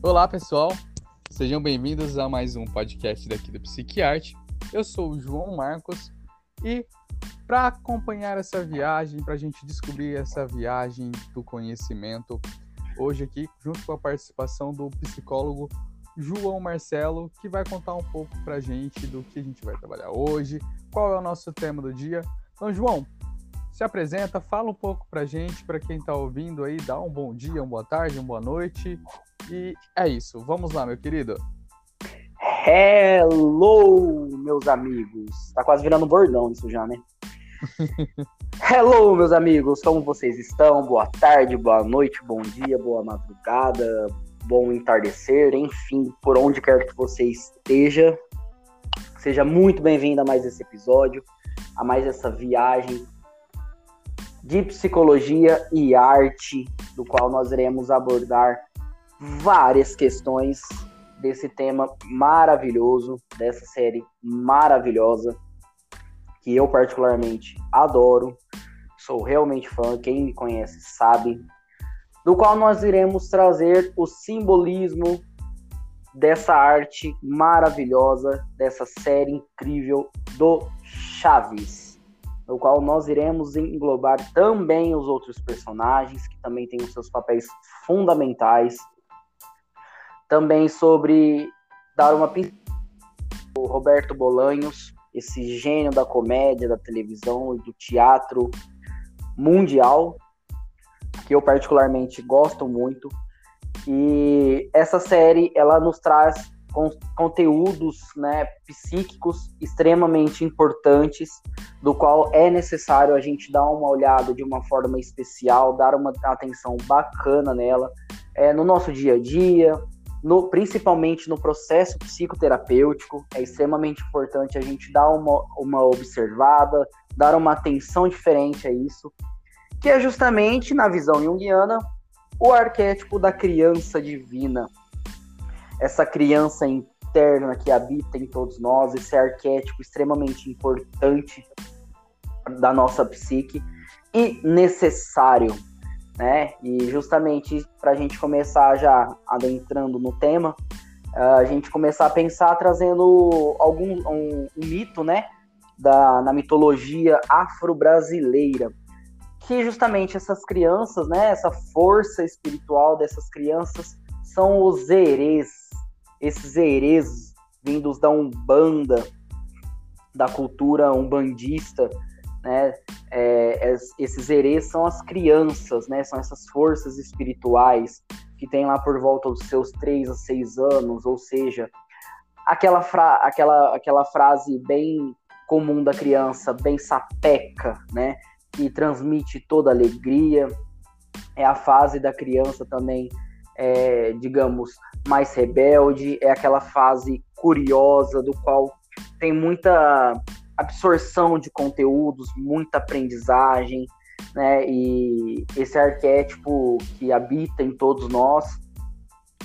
Olá, pessoal. Sejam bem-vindos a mais um podcast daqui do Psiquiarte. Eu sou o João Marcos e para acompanhar essa viagem, para a gente descobrir essa viagem do conhecimento, hoje aqui, junto com a participação do psicólogo João Marcelo, que vai contar um pouco para a gente do que a gente vai trabalhar hoje, qual é o nosso tema do dia. Então, João, se apresenta, fala um pouco para a gente, para quem está ouvindo aí, dá um bom dia, uma boa tarde, uma boa noite. E é isso. Vamos lá, meu querido. Hello, meus amigos. Tá quase virando bordão isso já, né? Hello, meus amigos. Como vocês estão? Boa tarde, boa noite, bom dia, boa madrugada, bom entardecer, enfim, por onde quer que você esteja. Seja muito bem-vindo a mais esse episódio, a mais essa viagem de psicologia e arte, do qual nós iremos abordar várias questões desse tema maravilhoso, dessa série maravilhosa, que eu particularmente adoro, sou realmente fã, quem me conhece sabe, do qual nós iremos trazer o simbolismo dessa arte maravilhosa, dessa série incrível do Chaves no qual nós iremos englobar também os outros personagens, que também têm os seus papéis fundamentais. Também sobre dar uma o Roberto Bolanhos, esse gênio da comédia, da televisão e do teatro mundial, que eu particularmente gosto muito. E essa série, ela nos traz con conteúdos né, psíquicos extremamente importantes, do qual é necessário a gente dar uma olhada de uma forma especial, dar uma atenção bacana nela, é, no nosso dia a dia, no, principalmente no processo psicoterapêutico, é extremamente importante a gente dar uma, uma observada, dar uma atenção diferente a isso, que é justamente, na visão junguiana, o arquétipo da criança divina, essa criança interna que habita em todos nós, esse arquétipo extremamente importante da nossa psique e necessário, né? E justamente para a gente começar já adentrando no tema, a gente começar a pensar trazendo algum um, um mito, né? Da, na mitologia afro-brasileira, que justamente essas crianças, né? Essa força espiritual dessas crianças são os erês, esses herês vindos da Umbanda, da cultura umbandista, né? É, esses herês são as crianças, né? São essas forças espirituais que tem lá por volta dos seus 3 a 6 anos, ou seja, aquela, fra aquela, aquela frase bem comum da criança, bem sapeca, né? Que transmite toda alegria. É a fase da criança também é, digamos, mais rebelde, é aquela fase curiosa, do qual tem muita absorção de conteúdos, muita aprendizagem, né? E esse arquétipo que habita em todos nós,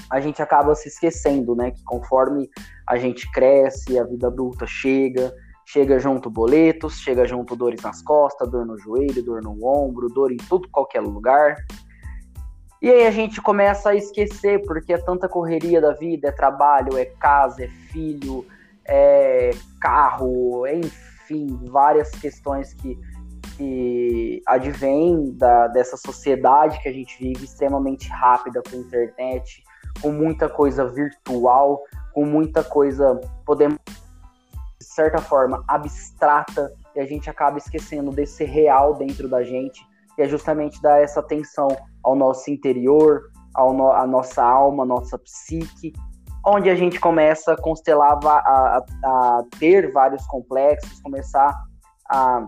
a gente acaba se esquecendo, né? Que conforme a gente cresce, a vida adulta chega, chega junto boletos, chega junto dores nas costas, dor no joelho, dor no ombro, dor em tudo qualquer lugar. E aí a gente começa a esquecer, porque é tanta correria da vida, é trabalho, é casa, é filho, é carro, enfim, várias questões que, que advêm da, dessa sociedade que a gente vive extremamente rápida com internet, com muita coisa virtual, com muita coisa, podemos, de certa forma, abstrata, e a gente acaba esquecendo desse real dentro da gente, que é justamente dar essa atenção ao nosso interior, ao no, à nossa alma, à nossa psique, onde a gente começa a constelar, a, a, ter vários complexos, começar a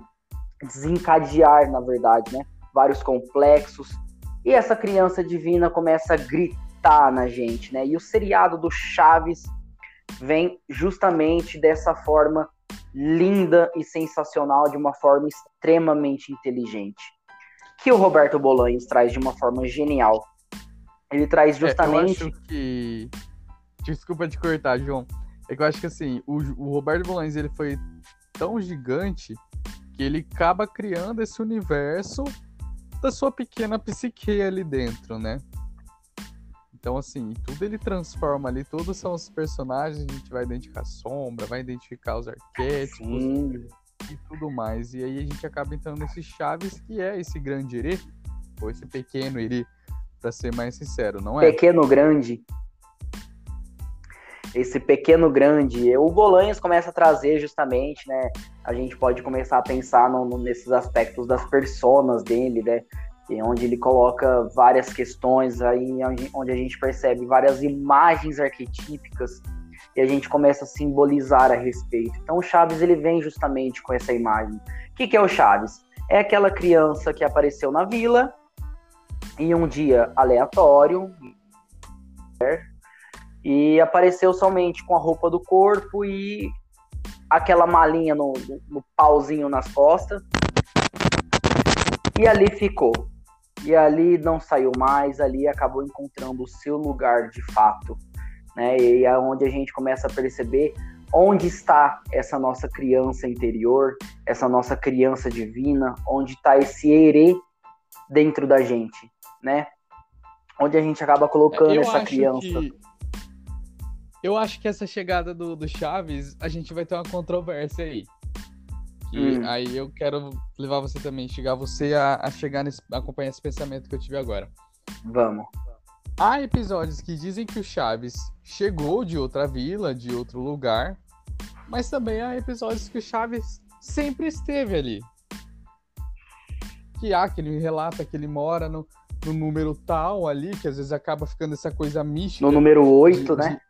desencadear, na verdade, né? Vários complexos. E essa criança divina começa a gritar na gente, né? E o seriado do Chaves vem justamente dessa forma linda e sensacional, de uma forma extremamente inteligente que o Roberto Bolanhos traz de uma forma genial. Ele traz justamente. É, eu acho que. Desculpa te cortar, João. É que eu acho que assim, o, o Roberto Bolanhos ele foi tão gigante que ele acaba criando esse universo da sua pequena psique ali dentro, né? Então, assim, tudo ele transforma ali, todos são os personagens, a gente vai identificar a sombra, vai identificar os arquétipos Sim. e tudo mais. E aí a gente acaba entrando nesse Chaves, que é esse grande Ere, ou esse pequeno Ere, para ser mais sincero, não é? Pequeno grande. Esse pequeno grande. O Bolanhas começa a trazer justamente, né? A gente pode começar a pensar no, no, nesses aspectos das personas dele, né? onde ele coloca várias questões aí, onde, a gente percebe várias imagens arquetípicas e a gente começa a simbolizar a respeito. Então o Chaves ele vem justamente com essa imagem. O que, que é o Chaves? É aquela criança que apareceu na vila em um dia aleatório e apareceu somente com a roupa do corpo e aquela malinha no, no, pauzinho nas costas. E ali ficou e ali não saiu mais, ali acabou encontrando o seu lugar de fato, né? E é onde a gente começa a perceber onde está essa nossa criança interior, essa nossa criança divina, onde está esse erê dentro da gente, né? Onde a gente acaba colocando Eu essa criança. Que... Eu acho que essa chegada do, do Chaves, a gente vai ter uma controvérsia aí. E hum. aí eu quero levar você também, chegar você a, a chegar nesse, a acompanhar esse pensamento que eu tive agora. Vamos. Há episódios que dizem que o Chaves chegou de outra vila, de outro lugar, mas também há episódios que o Chaves sempre esteve ali. Que há que ele relata que ele mora no, no número tal ali, que às vezes acaba ficando essa coisa mística. No número 8, de, né?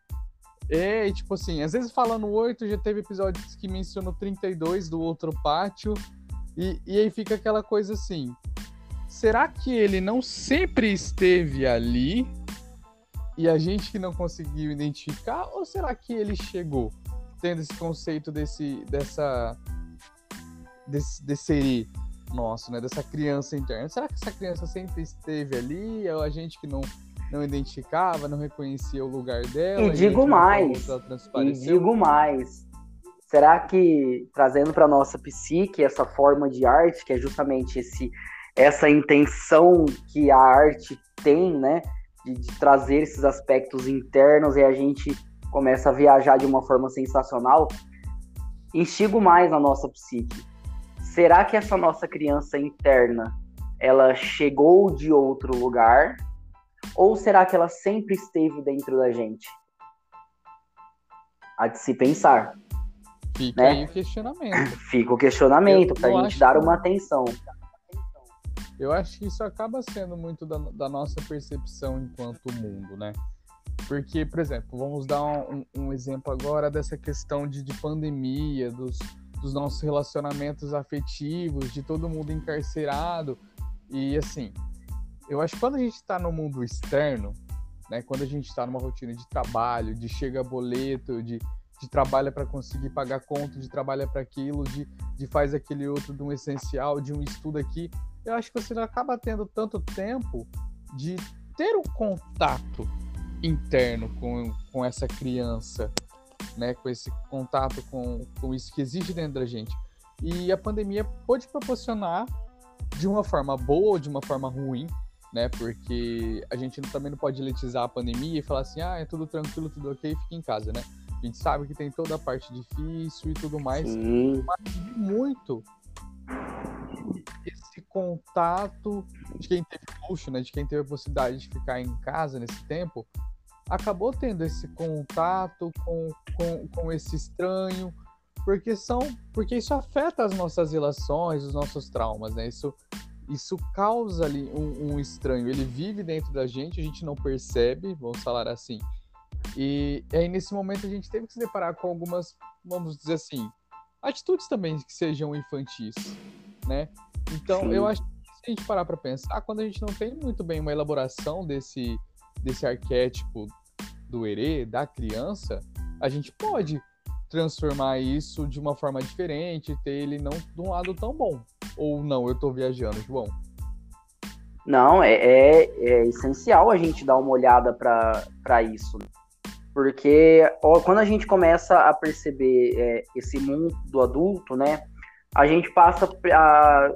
É, tipo assim, às vezes falando 8, já teve episódios que mencionou 32 do outro pátio, e, e aí fica aquela coisa assim, será que ele não sempre esteve ali e a gente que não conseguiu identificar, ou será que ele chegou tendo esse conceito desse, dessa, desse, desse nosso, né, dessa criança interna? Será que essa criança sempre esteve ali, ou a gente que não não identificava, não reconhecia o lugar dela. E digo mais, e digo mais. Será que trazendo para nossa psique essa forma de arte, que é justamente esse essa intenção que a arte tem, né, de, de trazer esses aspectos internos e a gente começa a viajar de uma forma sensacional, instigo mais a nossa psique. Será que essa nossa criança interna, ela chegou de outro lugar ou será que ela sempre esteve dentro da gente? Há de se pensar. Fica né? aí o questionamento. Fica o questionamento para a gente dar uma atenção. Eu acho que isso acaba sendo muito da, da, nossa percepção enquanto mundo, né? Porque, por exemplo, vamos dar um, um exemplo agora dessa questão de, de pandemia, dos, dos nossos relacionamentos afetivos, de todo mundo encarcerado. E assim, eu acho que quando a gente está no mundo externo, né, quando a gente está numa rotina de trabalho, de chega boleto, de, de trabalha para conseguir pagar conta, de trabalha para aquilo, de, de faz aquele outro de um essencial, de um estudo aqui, eu acho que você não acaba tendo tanto tempo de ter um contato interno com, com essa criança, né, com esse contato com, com isso que existe dentro da gente. E a pandemia pode proporcionar de uma forma boa ou de uma forma ruim, né? Porque a gente também não pode elitizar a pandemia e falar assim, ah, é tudo tranquilo, tudo ok, fica em casa, né? A gente sabe que tem toda a parte difícil e tudo mais, Sim. mas muito esse contato de quem teve luxo, né? De quem teve a possibilidade de ficar em casa nesse tempo, acabou tendo esse contato com, com, com esse estranho, porque são porque isso afeta as nossas relações, os nossos traumas, né? Isso isso causa ali um, um, estranho. Ele vive dentro da gente, a gente não percebe, vamos falar assim. E aí, nesse momento, a gente teve que se deparar com algumas, vamos dizer assim, atitudes também que sejam infantis, né? Então, Sim. eu acho que se a gente parar para pensar, quando a gente não tem muito bem uma elaboração desse, desse arquétipo do herê, da criança, a gente pode transformar isso de uma forma diferente, ter ele não de um lado tão bom. Ou não, eu tô viajando, João? Não, é, é, é essencial a gente dar uma olhada para isso. Porque ó, quando a gente começa a perceber é, esse mundo do adulto, né, a gente passa a,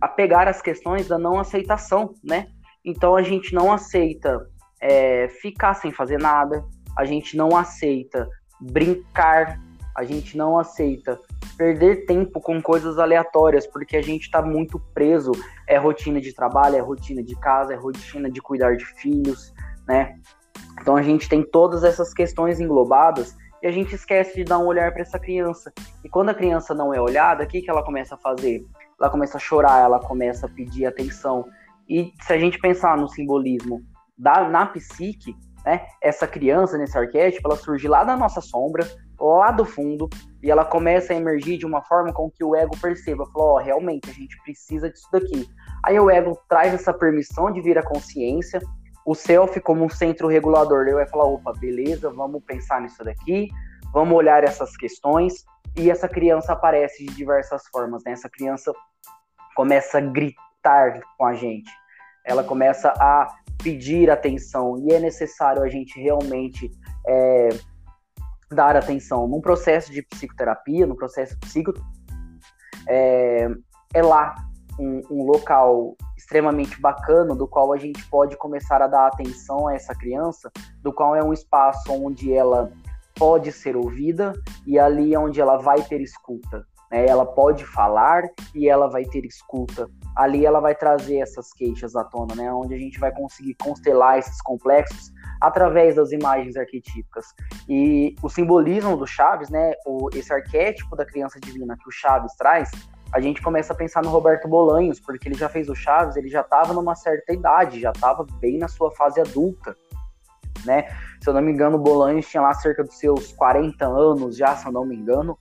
a pegar as questões da não aceitação, né? Então a gente não aceita é, ficar sem fazer nada, a gente não aceita brincar, a gente não aceita perder tempo com coisas aleatórias, porque a gente está muito preso. É rotina de trabalho, é rotina de casa, é rotina de cuidar de filhos, né? Então a gente tem todas essas questões englobadas e a gente esquece de dar um olhar para essa criança. E quando a criança não é olhada, o que, que ela começa a fazer? Ela começa a chorar, ela começa a pedir atenção. E se a gente pensar no simbolismo da, na psique, né, essa criança nesse arquétipo, ela surge lá da nossa sombra, lá do fundo, e ela começa a emergir de uma forma com que o ego perceba, falou, oh, realmente, a gente precisa disso daqui. Aí o ego traz essa permissão de vir à consciência, o self como um centro regulador, ele vai falar, opa, beleza, vamos pensar nisso daqui, vamos olhar essas questões, e essa criança aparece de diversas formas, né? Essa criança começa a gritar com a gente, ela começa a pedir atenção, e é necessário a gente realmente é, dar atenção. Num processo de psicoterapia, no processo psico, é, é lá um, um, local extremamente bacana, do qual a gente pode começar a dar atenção a essa criança, do qual é um espaço onde ela pode ser ouvida e ali é onde ela vai ter escuta. Né? Ela pode falar e ela vai ter escuta. Ali ela vai trazer essas queixas à tona, né? onde a gente vai conseguir constelar esses complexos através das imagens arquetípicas. E o simbolismo do Chaves, né, o, esse arquétipo da criança divina que o Chaves traz, a gente começa a pensar no Roberto Bolanhos, porque ele já fez o Chaves, ele já estava numa certa idade, já estava bem na sua fase adulta, né? Se eu não me engano, o Bolanhos tinha lá cerca dos seus 40 anos já, se eu não me engano.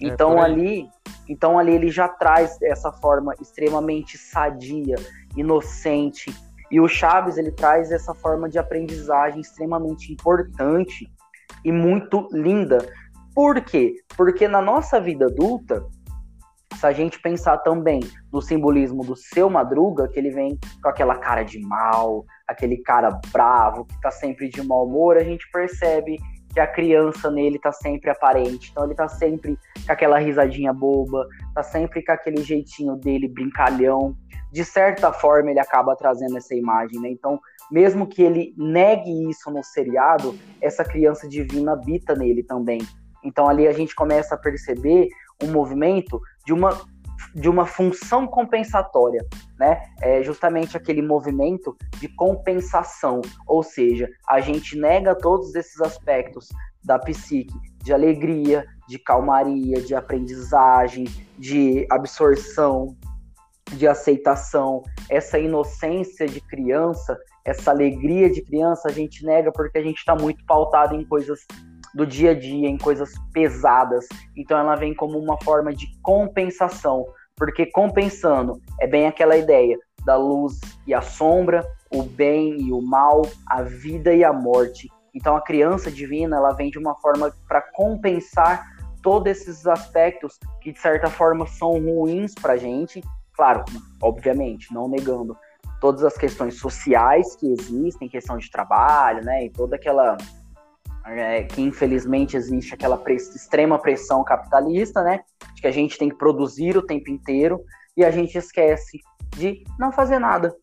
É, então é, ali, então ali ele já traz essa forma extremamente sadia, inocente, e o Chaves ele traz essa forma de aprendizagem extremamente importante e muito linda. Por quê? Porque na nossa vida adulta, se a gente pensar também no simbolismo do seu Madruga, que ele vem com aquela cara de mal, aquele cara bravo, que tá sempre de mau humor, a gente percebe que a criança nele tá sempre aparente. Então ele tá sempre com aquela risadinha boba, tá sempre com aquele jeitinho dele brincalhão. De certa forma ele acaba trazendo essa imagem, né? Então, mesmo que ele negue isso no seriado, essa criança divina habita nele também. Então ali a gente começa a perceber um movimento de uma, de uma função compensatória, né? É justamente aquele movimento de compensação, ou seja, a gente nega todos esses aspectos da psique, de alegria, de calmaria, de aprendizagem, de absorção, de aceitação, essa inocência de criança, essa alegria de criança, a gente nega porque a gente está muito pautado em coisas do dia a dia, em coisas pesadas. Então ela vem como uma forma de compensação, porque compensando é bem aquela ideia da luz e a sombra, o bem e o mal, a vida e a morte. Então a criança divina, ela vem de uma forma para compensar todos esses aspectos que de certa forma são ruins para gente. Claro, obviamente, não negando todas as questões sociais que existem, questão de trabalho, né, e toda aquela é, que infelizmente existe aquela extrema pressão capitalista, né? De que a gente tem que produzir o tempo inteiro e a gente esquece de não fazer nada.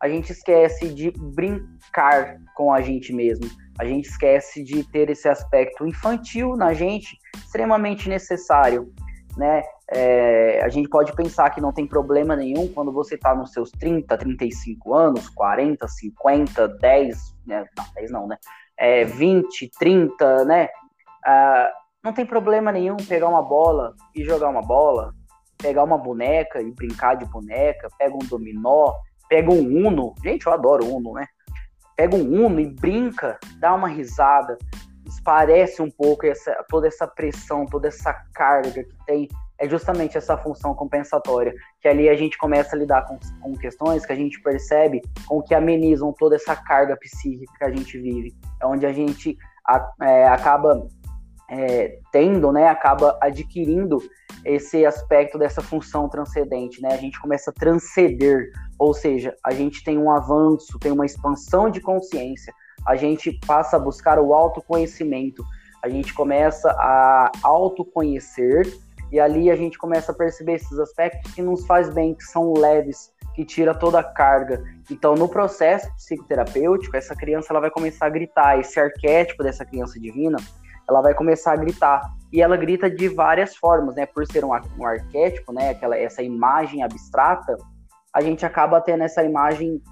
A gente esquece de brincar com a gente mesmo. A gente esquece de ter esse aspecto infantil na gente, extremamente necessário. Né? É, a gente pode pensar que não tem problema nenhum quando você está nos seus 30, 35 anos, 40, 50, 10, né? não, 10 não, né? É, 20, 30, né? Ah, não tem problema nenhum pegar uma bola e jogar uma bola, pegar uma boneca e brincar de boneca, pega um dominó, pega um uno, gente, eu adoro uno, né? Pega um uno e brinca, dá uma risada, esparece um pouco essa, toda essa pressão, toda essa carga que tem é justamente essa função compensatória, que ali a gente começa a lidar com, com questões que a gente percebe com que amenizam toda essa carga psíquica que a gente vive, é onde a gente a, é, acaba é, tendo, né, acaba adquirindo esse aspecto dessa função transcendente, né? A gente começa a transcender, ou seja, a gente tem um avanço, tem uma expansão de consciência, a gente passa a buscar o autoconhecimento, a gente começa a autoconhecer e ali a gente começa a perceber esses aspectos que nos faz bem, que são leves, que tira toda a carga. Então, no processo psicoterapêutico, essa criança ela vai começar a gritar, esse arquétipo dessa criança divina, ela vai começar a gritar. E ela grita de várias formas, né? Por ser um, um arquétipo, né? Aquela, essa imagem abstrata, a gente acaba tendo essa imagem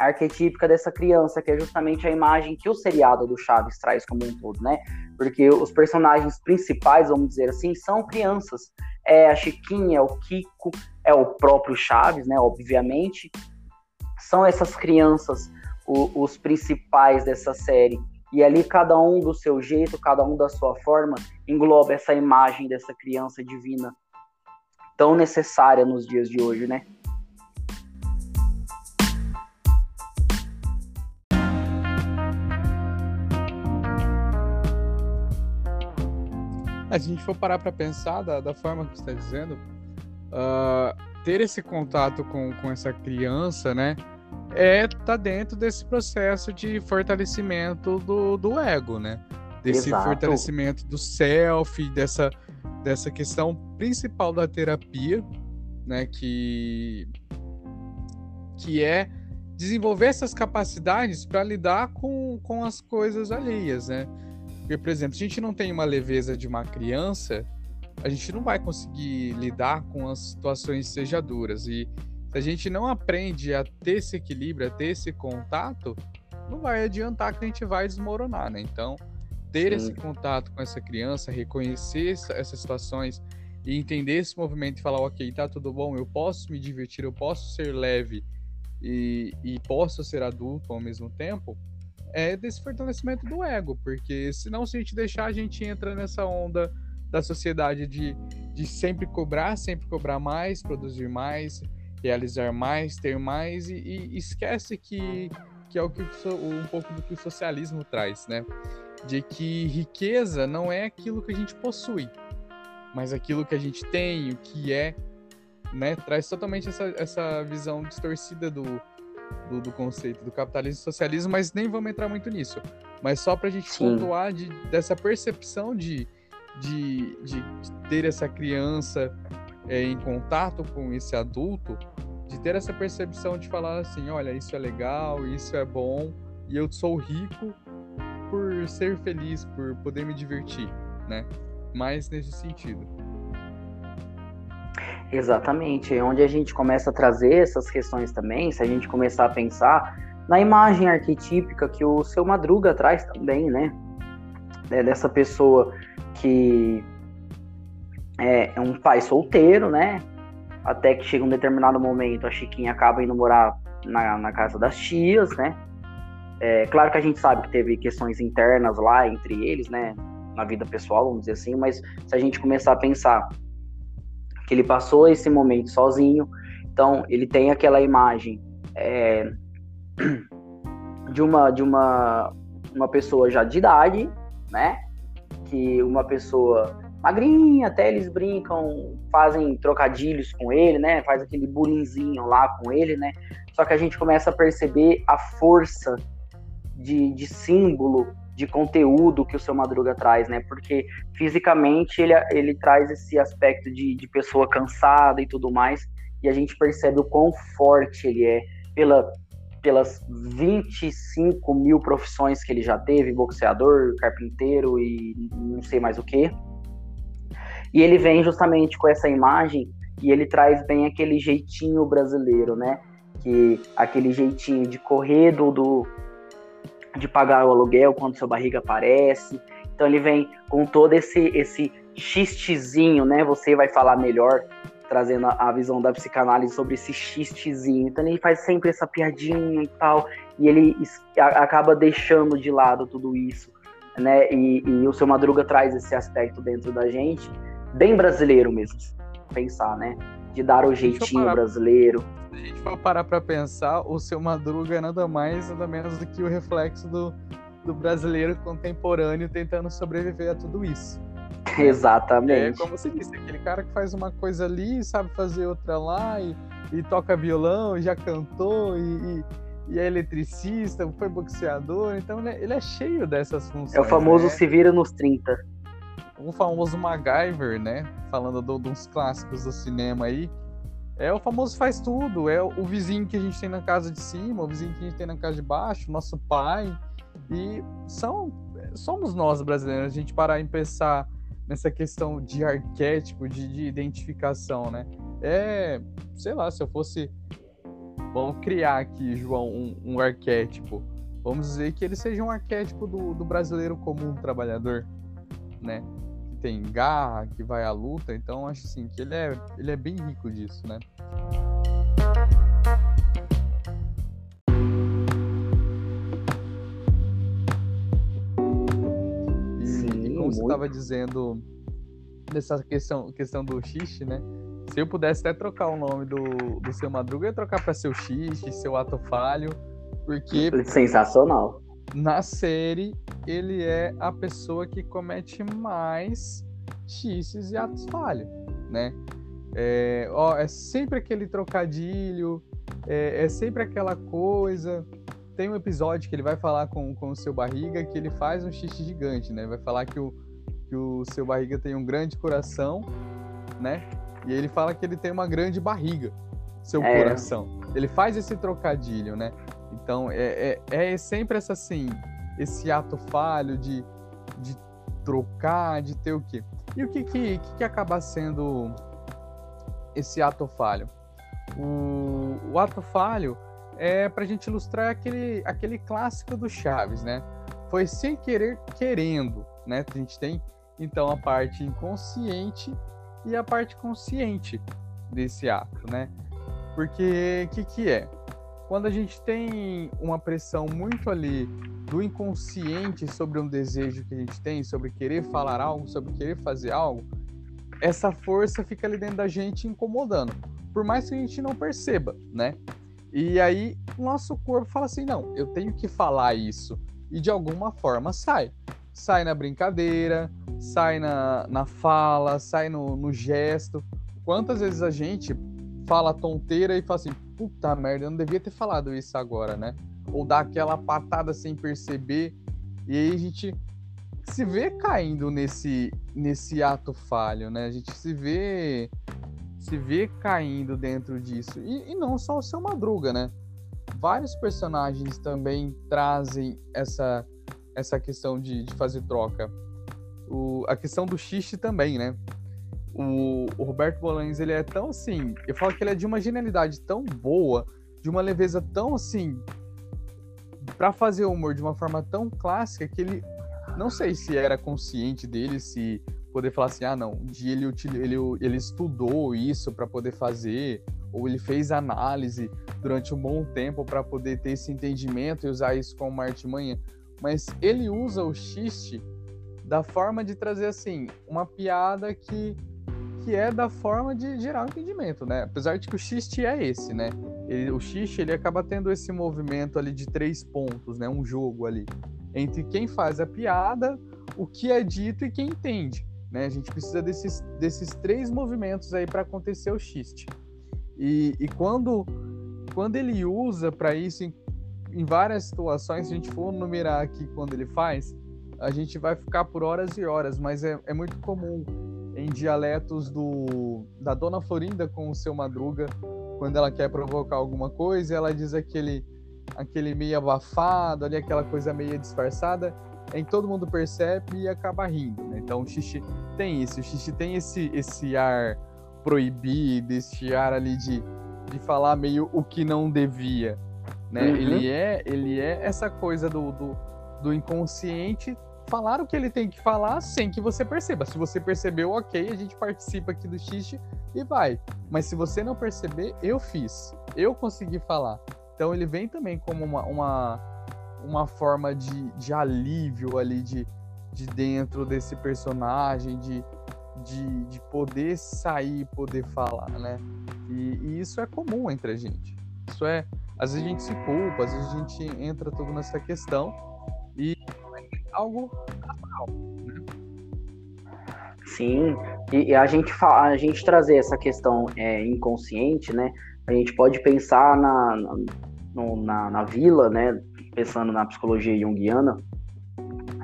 arquetípica dessa criança, que é justamente a imagem que o seriado do Chaves traz como um todo, né? Porque os personagens principais, vamos dizer assim, são crianças. É a Chiquinha, é o Kiko, é o próprio Chaves, né? Obviamente. São essas crianças o, os principais dessa série. E ali, cada um do seu jeito, cada um da sua forma, engloba essa imagem dessa criança divina tão necessária nos dias de hoje, né? A gente for parar para pensar da, da, forma que você está dizendo, uh, ter esse contato com, com essa criança, né, é tá dentro desse processo de fortalecimento do, do ego, né? Desse Exato. fortalecimento do self, dessa, dessa questão principal da terapia, né? Que, que é desenvolver essas capacidades para lidar com, com as coisas alheias, né? Porque, por exemplo, se a gente não tem uma leveza de uma criança, a gente não vai conseguir lidar com as situações seja duras. E se a gente não aprende a ter esse equilíbrio, a ter esse contato, não vai adiantar que a gente vai desmoronar, né? Então, ter Sim. esse contato com essa criança, reconhecer essas situações e entender esse movimento e falar, ok, tá tudo bom, eu posso me divertir, eu posso ser leve e, e posso ser adulto ao mesmo tempo, é desse fortalecimento do ego, porque senão se a gente deixar, a gente entra nessa onda da sociedade de, de sempre cobrar, sempre cobrar mais, produzir mais, realizar mais, ter mais, e, e esquece que, que é o que um pouco do que o socialismo traz, né? De que riqueza não é aquilo que a gente possui, mas aquilo que a gente tem, o que é, né? Traz totalmente essa, essa visão distorcida do, do, do, conceito do capitalismo e socialismo, mas nem vamos entrar muito nisso. Mas só para a gente Sim. pontuar de, dessa percepção de, de, de, ter essa criança é, em contato com esse adulto, de ter essa percepção de falar assim, olha, isso é legal, isso é bom, e eu sou rico por ser feliz, por poder me divertir, né? Mais nesse sentido. Exatamente, é onde a gente começa a trazer essas questões também, se a gente começar a pensar na imagem arquetípica que o seu Madruga traz também, né? É dessa pessoa que é, é um pai solteiro, né? Até que chega um determinado momento, a Chiquinha acaba indo morar na, na casa das tias, né? É, claro que a gente sabe que teve questões internas lá entre eles, né? Na vida pessoal, vamos dizer assim, mas se a gente começar a pensar que ele passou esse momento sozinho. Então, ele tem aquela imagem é, de uma de uma uma pessoa já de idade, né? Que uma pessoa magrinha, até eles brincam, fazem trocadilhos com ele, né? Faz aquele bullyingzinho lá com ele, né? Só que a gente começa a perceber a força de, de símbolo de conteúdo que o seu Madruga traz, né? Porque fisicamente ele, ele traz esse aspecto de, de pessoa cansada e tudo mais, e a gente percebe o quão forte ele é pela, pelas 25 mil profissões que ele já teve, boxeador, carpinteiro e não sei mais o que. E ele vem justamente com essa imagem e ele traz bem aquele jeitinho brasileiro, né? Que aquele jeitinho de correr do, do de pagar o aluguel quando sua barriga aparece. Então ele vem com todo esse esse xistezinho, né? Você vai falar melhor trazendo a, visão da psicanálise sobre esse xistezinho. Então ele faz sempre essa piadinha e tal, e ele acaba deixando de lado tudo isso, né? E, e o seu Madruga traz esse aspecto dentro da gente, bem brasileiro mesmo, pensar, né? De dar o jeitinho brasileiro se a gente for parar pra pensar, o seu Madruga é nada mais, nada menos do que o reflexo do, do brasileiro contemporâneo tentando sobreviver a tudo isso. Exatamente. É como você disse, aquele cara que faz uma coisa ali, sabe fazer outra lá, e, e toca violão, já cantou, e, e, e, é eletricista, foi boxeador, então ele é, ele é cheio dessas funções. É o famoso né? se vira nos 30. O famoso MacGyver, né? Falando de uns clássicos do cinema aí É o famoso faz tudo, é o vizinho que a gente tem na casa de cima, o vizinho que a gente tem na casa de baixo, nosso pai. E são somos nós brasileiros, a gente parar em pensar nessa questão de arquétipo, de, de identificação, né? É, sei lá, se eu fosse vamos criar aqui, João, um, um, arquétipo. Vamos dizer que ele seja um arquétipo do, do brasileiro comum, trabalhador, né? Tem garra, que vai à luta. Então, acho assim que ele é, ele é bem rico disso, né? você estava dizendo dessa questão, questão do xixi, né? Se eu pudesse até trocar o nome do, do seu Madruga, eu ia trocar para seu xixi, seu ato falho, porque... Sensacional. Na série, ele é a pessoa que comete mais xixes e atos falhos, né? É, ó, é sempre aquele trocadilho, é, é sempre aquela coisa tem um episódio que ele vai falar com, com o seu barriga que ele faz um xixi gigante, né? Vai falar que o, que o seu barriga tem um grande coração, né? E ele fala que ele tem uma grande barriga, seu é. coração. Ele faz esse trocadilho, né? Então é, é, é sempre essa assim, esse ato falho de, de trocar, de ter o quê? E o que que, que, que acaba sendo esse ato falho? O, o ato falho é para a gente ilustrar aquele, aquele clássico do Chaves, né? Foi sem querer querendo, né? A gente tem então a parte inconsciente e a parte consciente desse ato, né? Porque o que, que é? Quando a gente tem uma pressão muito ali do inconsciente sobre um desejo que a gente tem, sobre querer falar algo, sobre querer fazer algo, essa força fica ali dentro da gente incomodando, por mais que a gente não perceba, né? E aí, nosso corpo fala assim: não, eu tenho que falar isso. E de alguma forma sai. Sai na brincadeira, sai na, na fala, sai no, no gesto. Quantas vezes a gente fala tonteira e fala assim: puta merda, eu não devia ter falado isso agora, né? Ou dá aquela patada sem perceber. E aí a gente se vê caindo nesse, nesse ato falho, né? A gente se vê se vê caindo dentro disso. E, e não só o seu Madruga, né? Vários personagens também trazem essa, essa questão de, de fazer troca. O, a questão do xixi também, né? O, o, Roberto Bolanes, ele é tão assim. Eu falo que ele é de uma genialidade tão boa, de uma leveza tão assim. para fazer humor de uma forma tão clássica que ele. Não sei se era consciente dele, se poder falar assim, ah, não, dia ele, ele, ele estudou isso para poder fazer, ou ele fez análise durante um bom tempo para poder ter esse entendimento e usar isso como uma artimanha, mas ele usa o xiste da forma de trazer, assim, uma piada que, que é da forma de gerar um entendimento, né? Apesar de que o xiste é esse, né? Ele, o xiste, ele acaba tendo esse movimento ali de três pontos, né? Um jogo ali, entre quem faz a piada, o que é dito e quem entende. Né? A gente precisa desses, desses três movimentos aí para acontecer o xiste. E, e quando, quando ele usa para isso em, em, várias situações, se a gente for numerar aqui quando ele faz, a gente vai ficar por horas e horas, mas é, é muito comum em dialetos do, da Dona Florinda com o seu Madruga, quando ela quer provocar alguma coisa, ela diz aquele, aquele meio abafado, ali, aquela coisa meio disfarçada, em todo mundo percebe e acaba rindo. Né? Então o xixi tem isso, o xixi tem esse, esse ar proibido, esse ar ali de, de falar meio o que não devia. Né? Uhum. Ele, é, ele é essa coisa do, do, do inconsciente falar o que ele tem que falar sem que você perceba. Se você percebeu, ok, a gente participa aqui do xixi e vai. Mas se você não perceber, eu fiz. Eu consegui falar. Então ele vem também como uma, uma uma forma de, de alívio ali de, de dentro desse personagem, de, de, de poder sair, poder falar, né? E, e, isso é comum entre a gente. Isso é, às vezes a gente se culpa, às vezes a gente entra tudo nessa questão e algo natural, né? Sim, e, a gente a gente trazer essa questão é, inconsciente, né? A gente pode pensar na, na, na, na vila, né? pensando na psicologia junguiana,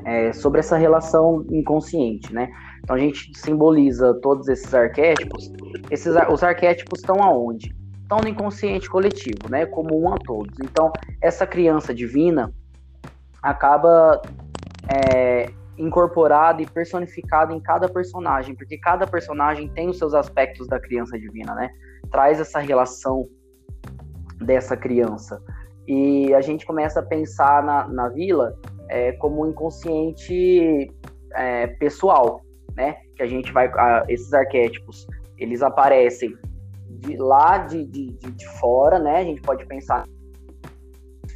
é, sobre essa relação inconsciente, né? Então a gente simboliza todos esses arquétipos. Esses, os arquétipos estão aonde? Estão no inconsciente coletivo, né? Comum a todos. Então essa criança divina acaba é, incorporada e personificada em cada personagem, porque cada personagem tem os seus aspectos da criança divina, né? Traz essa relação dessa criança. E a gente começa a pensar na, na vila é, como um inconsciente é, pessoal, né? Que a gente vai. A, esses arquétipos eles aparecem de lá de, de, de, de fora, né? A gente pode pensar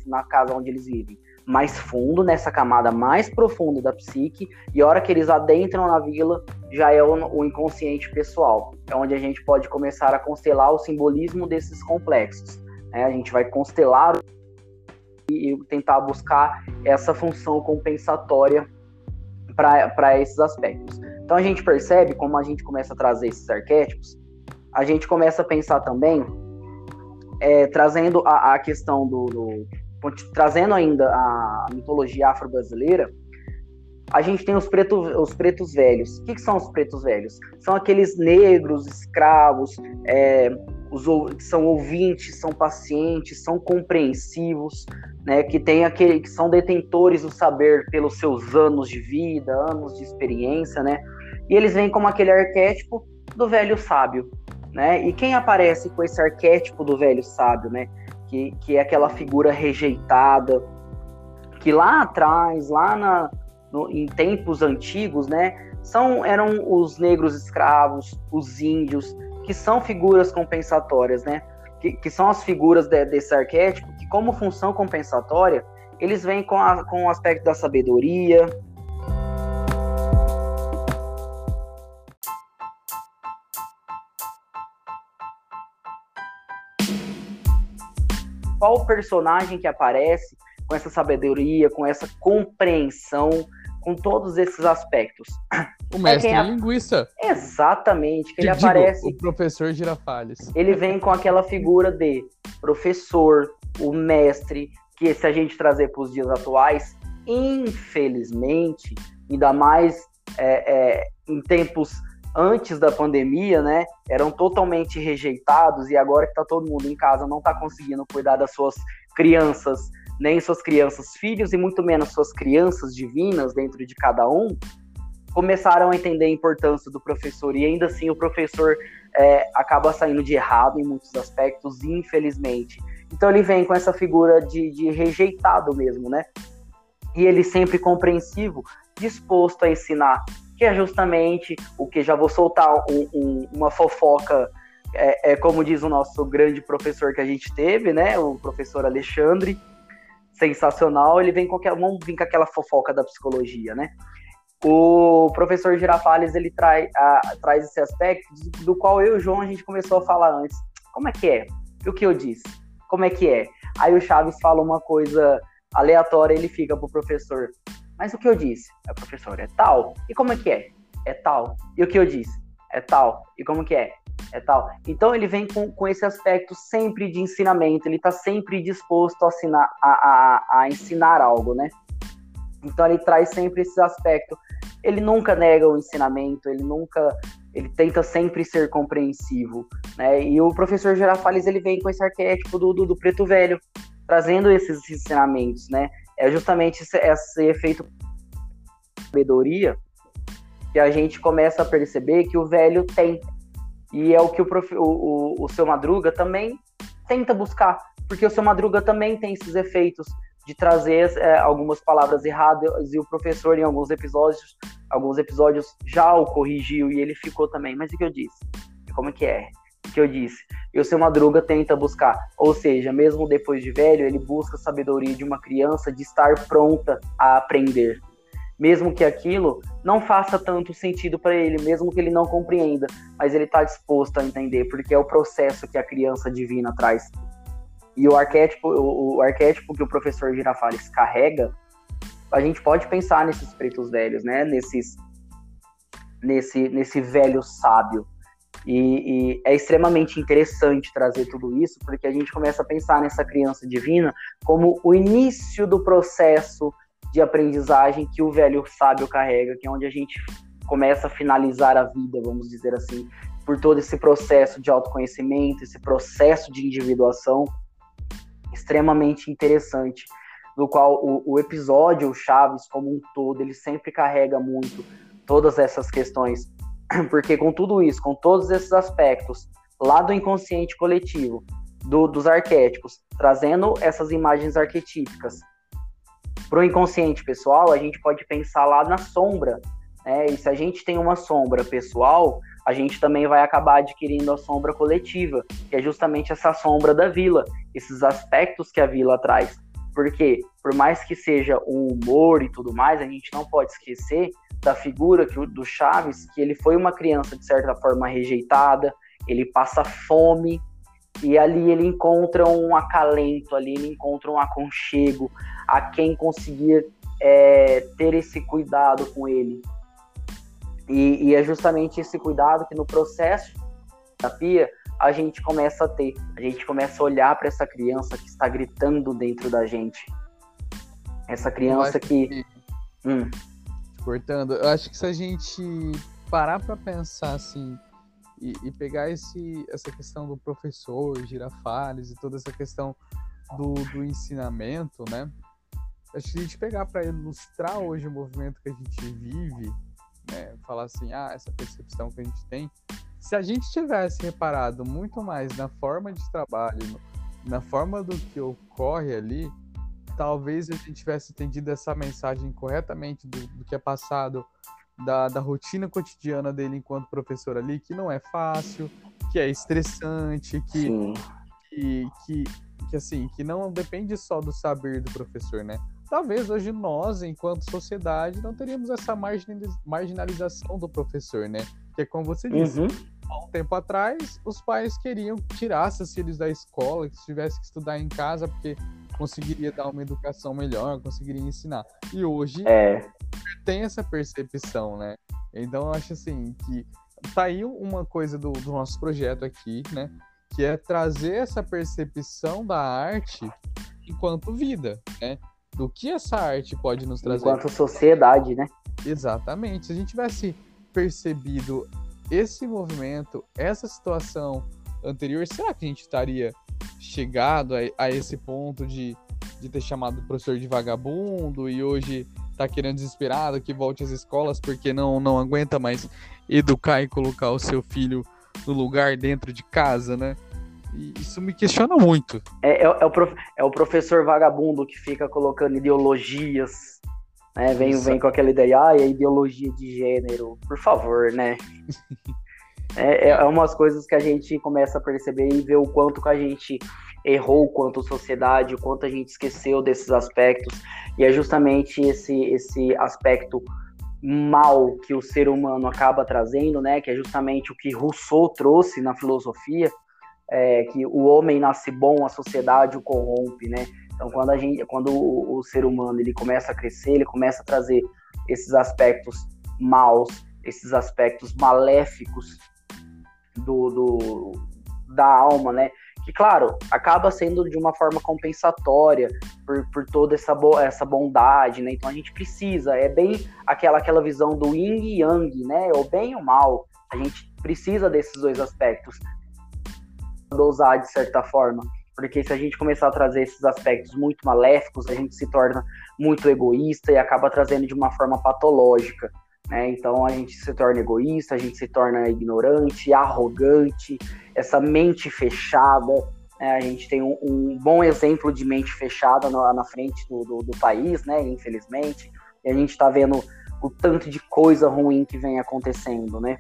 na casa onde eles vivem mais fundo, nessa camada mais profunda da psique, e a hora que eles adentram na vila, já é o, inconsciente pessoal. É onde a gente pode começar a constelar o simbolismo desses complexos. Né? A gente vai constelar e tentar buscar essa função compensatória para esses aspectos. Então a gente percebe como a gente começa a trazer esses arquétipos, a gente começa a pensar também, é, trazendo a, a questão do, do, trazendo ainda a mitologia afro-brasileira, a gente tem os, preto, os pretos velhos. O que, que, são os pretos velhos? São aqueles negros, escravos, é, os, que são ouvintes, são pacientes, são compreensivos, né, que tem aquele, que são detentores do saber pelos seus anos de vida, anos de experiência, né? E eles vêm como aquele arquétipo do velho sábio, né? E quem aparece com esse arquétipo do velho sábio, né? Que, que é aquela figura rejeitada, que lá atrás, lá na, no, em tempos antigos, né, são, eram os negros escravos, os índios, que são figuras compensatórias, né, que, que são as figuras de, desse arquétipo, que como função compensatória, eles vêm com, a, com o aspecto da sabedoria, qual personagem que aparece com essa sabedoria, com essa compreensão, com todos esses aspectos. O mestre é linguista. Exatamente, que ele digo, aparece. O professor Girafales. Ele vem com aquela figura de professor, o mestre, que se a gente trazer para os dias atuais, infelizmente, ainda mais é, é, em tempos antes da pandemia, né, eram totalmente rejeitados e agora que está todo mundo em casa não está conseguindo cuidar das suas crianças, nem suas crianças filhos e muito menos suas crianças divinas dentro de cada um, começaram a entender a importância do professor e ainda assim o professor é, acaba saindo de errado em muitos aspectos, infelizmente. Então ele vem com essa figura de, de rejeitado mesmo, né? E ele sempre compreensivo, disposto a ensinar, que é justamente o que já vou soltar um, um, uma fofoca, é, é, como diz o nosso grande professor que a gente teve, né? O professor Alexandre, sensacional. Ele vem com aquela, vamos vir com aquela fofoca da psicologia, né? O professor Girafales ele trai, a, traz esse aspecto do qual eu e o João a gente começou a falar antes. Como é que é? E o que eu disse? Como é que é? Aí o Chaves fala uma coisa aleatória, ele fica pro professor. Mas o que eu disse? É, professor, é tal. E como é que é? É tal. E o que eu disse? É tal. E como que é? É tal. Então ele vem com, com esse aspecto sempre de ensinamento, ele está sempre disposto a, assinar, a, a, a ensinar algo, né? Então ele traz sempre esse aspecto. Ele nunca nega o ensinamento, ele nunca, ele tenta sempre ser compreensivo, né? E o professor Girafales ele vem com esse arquétipo do, do, do preto velho, trazendo esses ensinamentos, né? É justamente esse, esse efeito sabedoria que a gente começa a perceber que o velho tem. E é o que o, prof, o, o, o seu Madruga também tenta buscar, porque o seu Madruga também tem esses efeitos de trazer é, algumas palavras erradas e o professor em alguns episódios, alguns episódios já o corrigiu e ele ficou também. Mas o que eu disse? Como é que é? Que eu disse? E o seu Madruga tenta buscar, ou seja, mesmo depois de velho, ele busca a sabedoria de uma criança de estar pronta a aprender. Mesmo que aquilo não faça tanto sentido para ele, mesmo que ele não compreenda, mas ele está disposto a entender, porque é o processo que a criança divina traz. E o arquétipo, o, o arquétipo que o professor Girafales carrega, a gente pode pensar nesses pretos velhos, né? Nesses, nesse, nesse velho sábio e, e, é extremamente interessante trazer tudo isso, porque a gente começa a pensar nessa criança divina como o início do processo de aprendizagem que o velho sábio carrega, que é onde a gente começa a finalizar a vida, vamos dizer assim, por todo esse processo de autoconhecimento, esse processo de individuação extremamente interessante, do qual o, o episódio o Chaves como um todo, ele sempre carrega muito todas essas questões, porque com tudo isso, com todos esses aspectos, lá do inconsciente coletivo, do, dos arquétipos, trazendo essas imagens arquetípicas para o inconsciente pessoal, a gente pode pensar lá na sombra. Né? E se a gente tem uma sombra pessoal, a gente também vai acabar adquirindo a sombra coletiva, que é justamente essa sombra da vila, esses aspectos que a vila traz. Porque, por mais que seja o humor e tudo mais, a gente não pode esquecer da figura que, do Chaves, que ele foi uma criança, de certa forma, rejeitada, ele passa fome, e ali ele encontra um acalento, ali ele encontra um aconchego a quem conseguir é, ter esse cuidado com ele. E, e, é justamente esse cuidado que no processo de terapia a gente começa a ter. A gente começa a olhar para essa criança que está gritando dentro da gente. Essa criança que. que... Hum. Cortando, eu acho que se a gente parar para pensar assim e, e, pegar esse, essa questão do professor, Girafales e toda essa questão do, do ensinamento, né? Acho que a gente pegar para ilustrar hoje o movimento que a gente vive, né? Falar assim, ah, essa percepção que a gente tem. Se a gente tivesse reparado muito mais na forma de trabalho, na forma do que ocorre ali, talvez a gente tivesse entendido essa mensagem corretamente do, do que é passado da, da rotina cotidiana dele enquanto professor ali, que não é fácil, que é estressante, que, que, que, que, assim, que não depende só do saber do professor, né? Talvez hoje nós, enquanto sociedade, não teríamos essa marginalização do professor, né? Que é como você disse, uhum. Há um tempo atrás, os pais queriam tirar seus filhos da escola, que tivesse que estudar em casa, porque conseguiria dar uma educação melhor, conseguiria ensinar. E hoje é. tem essa percepção, né? Então eu acho assim que tá aí uma coisa do, do nosso projeto aqui, né? Que é trazer essa percepção da arte enquanto vida, né? Do que essa arte pode nos trazer. Enquanto sociedade, né? Exatamente. Se a gente tivesse percebido esse movimento, essa situação anterior, será que a gente estaria chegado a, a esse ponto de, de ter chamado o professor de vagabundo e hoje tá querendo desesperado que volte às escolas porque não, não aguenta mais educar e colocar o seu filho no lugar dentro de casa, né? E isso me questiona muito. É, é, é, o, prof, é o professor vagabundo que fica colocando ideologias, né? Vem, vem com aquela ideia, ah, é ideologia de gênero, por favor, né? É, é, é umas coisas que a gente começa a perceber e ver o quanto que a gente errou quanto sociedade, o quanto a gente esqueceu desses aspectos. E é justamente esse, esse aspecto mal que o ser humano acaba trazendo, né? Que é justamente o que Rousseau trouxe na filosofia, é, que o homem nasce bom, a sociedade o corrompe, né? Então, quando a gente, quando o, o ser humano ele começa a crescer, ele começa a trazer esses aspectos maus, esses aspectos maléficos do, do, da alma, né? Que, claro, acaba sendo de uma forma compensatória por, por toda essa, bo essa bondade, né? Então a gente precisa, é bem aquela, aquela visão do yin e yang, né? O bem e o mal. A gente precisa desses dois aspectos dosar de certa forma. Porque se a gente começar a trazer esses aspectos muito maléficos, a gente se torna muito egoísta e acaba trazendo de uma forma patológica. Né? Então a gente se torna egoísta, a gente se torna ignorante, arrogante, essa mente fechada. Né? A gente tem um, um, bom exemplo de mente fechada na, na frente do, do, do, país, né? infelizmente, e a gente está vendo o tanto de coisa ruim que vem acontecendo né?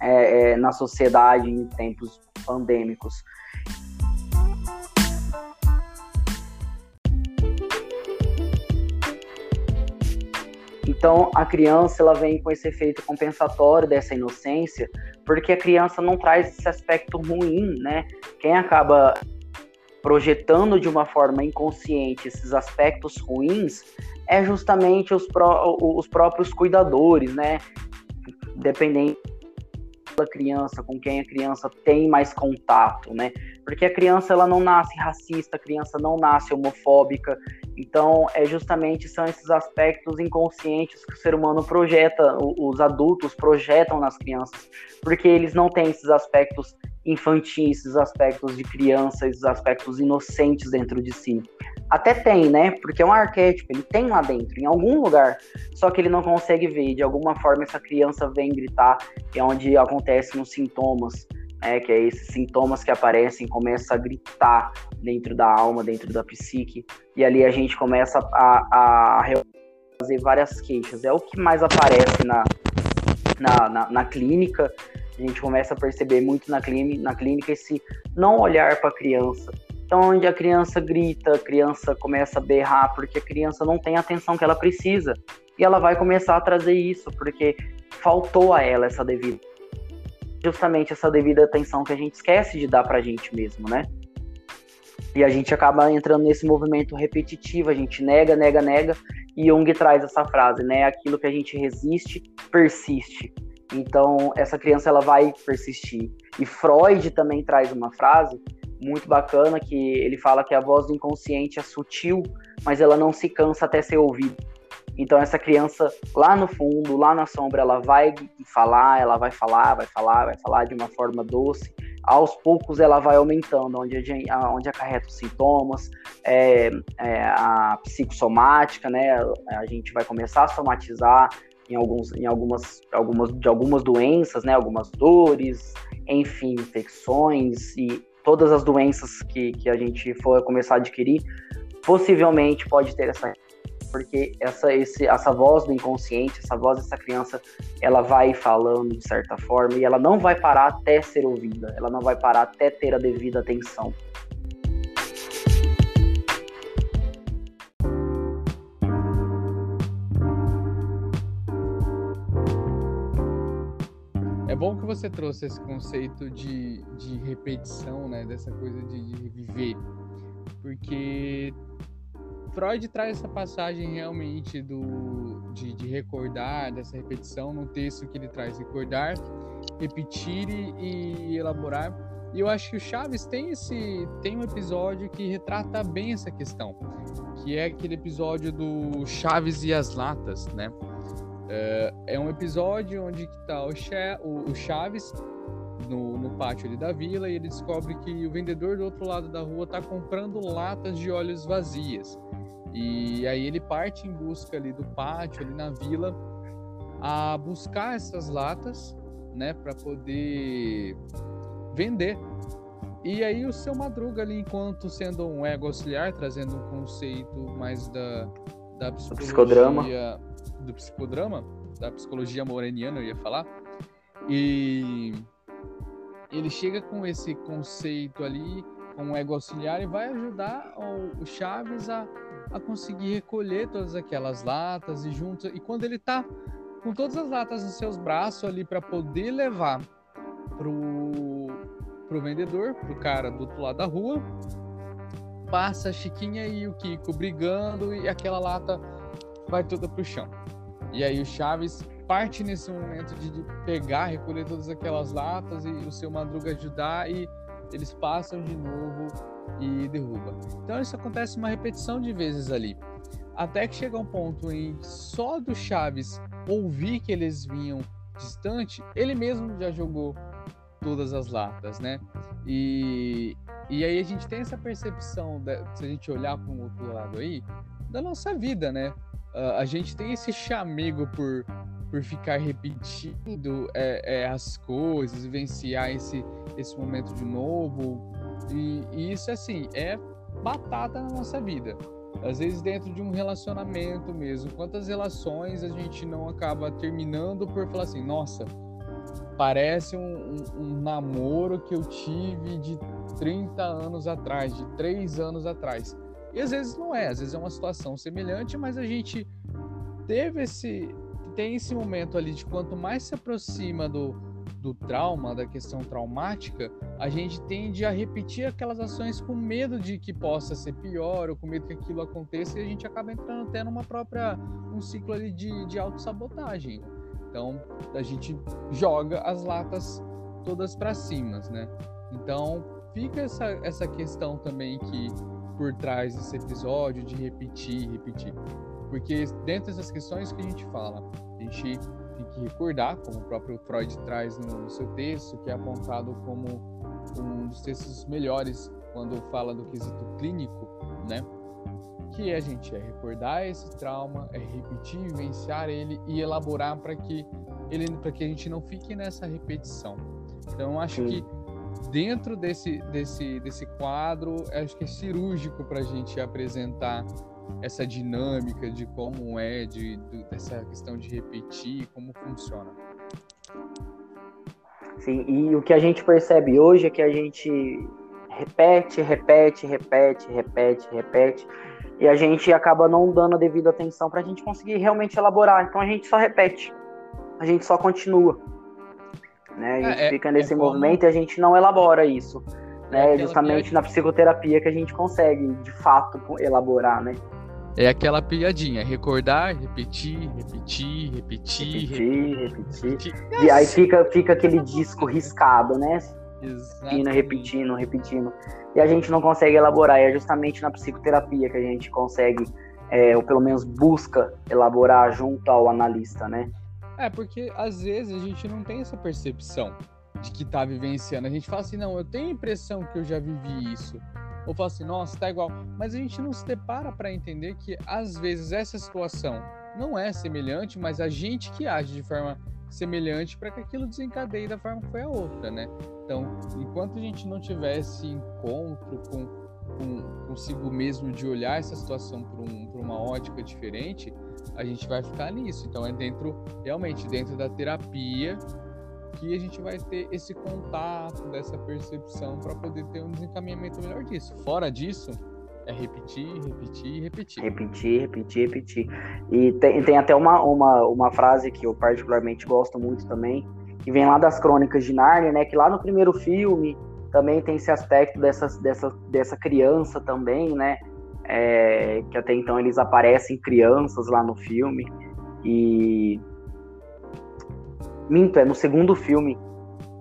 É, é, na sociedade em tempos pandêmicos. Então, a criança ela vem com esse efeito compensatório dessa inocência, porque a criança não traz esse aspecto ruim, né? Quem acaba projetando de uma forma inconsciente esses aspectos ruins é justamente os, pró os próprios cuidadores, né? Dependendo da criança, com quem a criança tem mais contato, né? Porque a criança ela não nasce racista, a criança não nasce homofóbica, Então, é justamente são esses aspectos inconscientes que o ser humano projeta, os adultos projetam nas crianças, porque eles não têm esses aspectos infantis, esses aspectos de criança, esses aspectos inocentes dentro de si. Até tem, né? Porque é um arquétipo, ele tem lá dentro, em algum lugar, só que ele não consegue ver. De alguma forma, essa criança vem gritar, é onde acontecem os sintomas, né? Que é esses sintomas que aparecem, começa a gritar dentro da alma, dentro da psique, e ali a gente começa a, a fazer várias queixas. É o que mais aparece na, na, na, na clínica. A gente começa a perceber muito na, clínica, na clínica esse não olhar para a criança, então, onde a criança grita, a criança começa a berrar, porque a criança não tem a atenção que ela precisa. E ela vai começar a trazer isso, porque faltou a ela essa devida. Justamente essa devida atenção que a gente esquece de dar pra gente mesmo, né? E a gente acaba entrando nesse movimento repetitivo, a gente nega, nega, nega, e Jung traz essa frase, né? Aquilo que a gente resiste, persiste. Então, essa criança ela vai persistir. E Freud também traz uma frase muito bacana que ele fala que a voz do inconsciente é sutil, mas ela não se cansa até ser ouvida. Então essa criança lá no fundo, lá na sombra, ela vai falar, ela vai falar, vai falar, vai falar de uma forma doce. Aos poucos ela vai aumentando, onde, onde acarreta os sintomas, é, é, a psicossomática, né? A gente vai começar a somatizar em, alguns, em algumas, algumas, de algumas doenças, né? Algumas dores, enfim, infecções e todas as doenças que, que a gente for começar a adquirir, possivelmente pode ter essa porque essa, esse, essa voz do inconsciente, essa voz dessa criança, ela vai falando de certa forma e ela não vai parar até ser ouvida, ela não vai parar até ter a devida atenção. bom que você trouxe esse conceito de, de repetição, né? Dessa coisa de, de viver. Porque Freud traz essa passagem realmente do, de, de, recordar, dessa repetição, no texto que ele traz, recordar, repetir e, e, elaborar. E eu acho que o Chaves tem esse tem um episódio que retrata bem essa questão, que é aquele episódio do Chaves e as latas, né? É, é um episódio onde está o, Chaves no, no, pátio ali da vila e ele descobre que o vendedor do outro lado da rua está comprando latas de óleos vazias. E aí ele parte em busca ali do pátio, ali na vila, a buscar essas latas, né, para poder vender. E aí o seu Madruga ali, enquanto sendo um ego auxiliar, trazendo um conceito mais da, da psicologia... Psicodrama do psicodrama, da psicologia moreniana, eu ia falar. E ele chega com esse conceito ali, com um ego auxiliar, e vai ajudar o Chaves a, a conseguir recolher todas aquelas latas e juntos. E quando ele está com todas as latas nos seus braços ali para poder levar pro, pro vendedor, pro cara do outro lado da rua, passa a Chiquinha e o Kiko brigando e aquela lata vai toda pro chão. E aí o Chaves parte nesse momento de, de pegar, recolher todas aquelas latas e o seu Madruga ajudar e eles passam de novo e derruba. Então isso acontece uma repetição de vezes ali. Até que chega um ponto em só do Chaves ouvir que eles vinham distante, ele mesmo já jogou todas as latas, né? E, e aí a gente tem essa percepção, de, se a gente olhar para um outro lado aí, da nossa vida, né? uh, a gente tem esse chamego por, por ficar repetindo é, é, as coisas, vivenciar esse, esse momento de novo. E, e, isso, assim, é batata na nossa vida. Às vezes, dentro de um relacionamento mesmo. Quantas relações a gente não acaba terminando por falar assim: nossa, parece um, um, um namoro que eu tive de 30 anos atrás, de 3 anos atrás. E às vezes não é, às vezes é uma situação semelhante, mas a gente teve esse tem esse momento ali de quanto mais se aproxima do, do trauma, da questão traumática, a gente tende a repetir aquelas ações com medo de que possa ser pior ou com medo que aquilo aconteça e a gente acaba entrando até numa própria um ciclo ali de, de autossabotagem. Então, a gente joga as latas todas para cima, né? Então, fica essa, essa questão também que por trás desse episódio de repetir, repetir. Porque dentro dessas questões que a gente fala, a gente que recordar, como o próprio Freud traz no, seu texto, que é apontado como um dos textos melhores quando fala do quesito clínico, né? Que a gente é recordar esse trauma, é repetir, vivenciar ele e elaborar para que ele, para que a gente não fique nessa repetição. Então, acho Sim. que dentro desse, desse, desse quadro, acho que é cirúrgico para a gente apresentar essa dinâmica de como é, de, de, dessa questão de repetir, como funciona. Sim, e o que a gente percebe hoje é que a gente repete, repete, repete, repete, repete, e a gente acaba não dando a devida atenção para a gente conseguir realmente elaborar. Então a gente só repete, a gente só continua. Né? A gente é, fica nesse é movimento e a gente não elabora isso. Né? É justamente na psicoterapia que a gente consegue, de fato, elaborar, né? É aquela piadinha, recordar, repetir, repetir, repetir, repetir, repetir. repetir. E aí fica, fica aquele disco riscado, né? Repetindo, repetindo, repetindo. E a gente não consegue elaborar. E é justamente na psicoterapia que a gente consegue, é, ou pelo menos busca elaborar junto ao analista, né? É, porque às vezes a gente não tem essa percepção de que tá vivenciando. A gente fala assim, não, eu tenho a impressão que eu já vivi isso ou fala assim, nossa, tá igual. Mas a gente não se depara para entender que às vezes essa situação não é semelhante, mas a gente que age de forma semelhante para que aquilo desencadeie da forma que foi a outra, né? Então, enquanto a gente não tiver esse encontro com, com consigo mesmo de olhar essa situação por, um, por uma ótica diferente, a gente vai ficar nisso. Então, é dentro, realmente, dentro da terapia que a gente vai ter esse contato, dessa percepção para poder ter um desencaminhamento melhor disso. Fora disso, é repetir, repetir, repetir. Repetir, repetir, repetir. E tem, tem até uma, uma, uma frase que eu particularmente gosto muito também, que vem lá das crônicas de Nárnia, né? Que lá no primeiro filme também tem esse aspecto dessa, dessa, dessa criança também, né? É, que até então eles aparecem crianças lá no filme. E Minto, é no segundo filme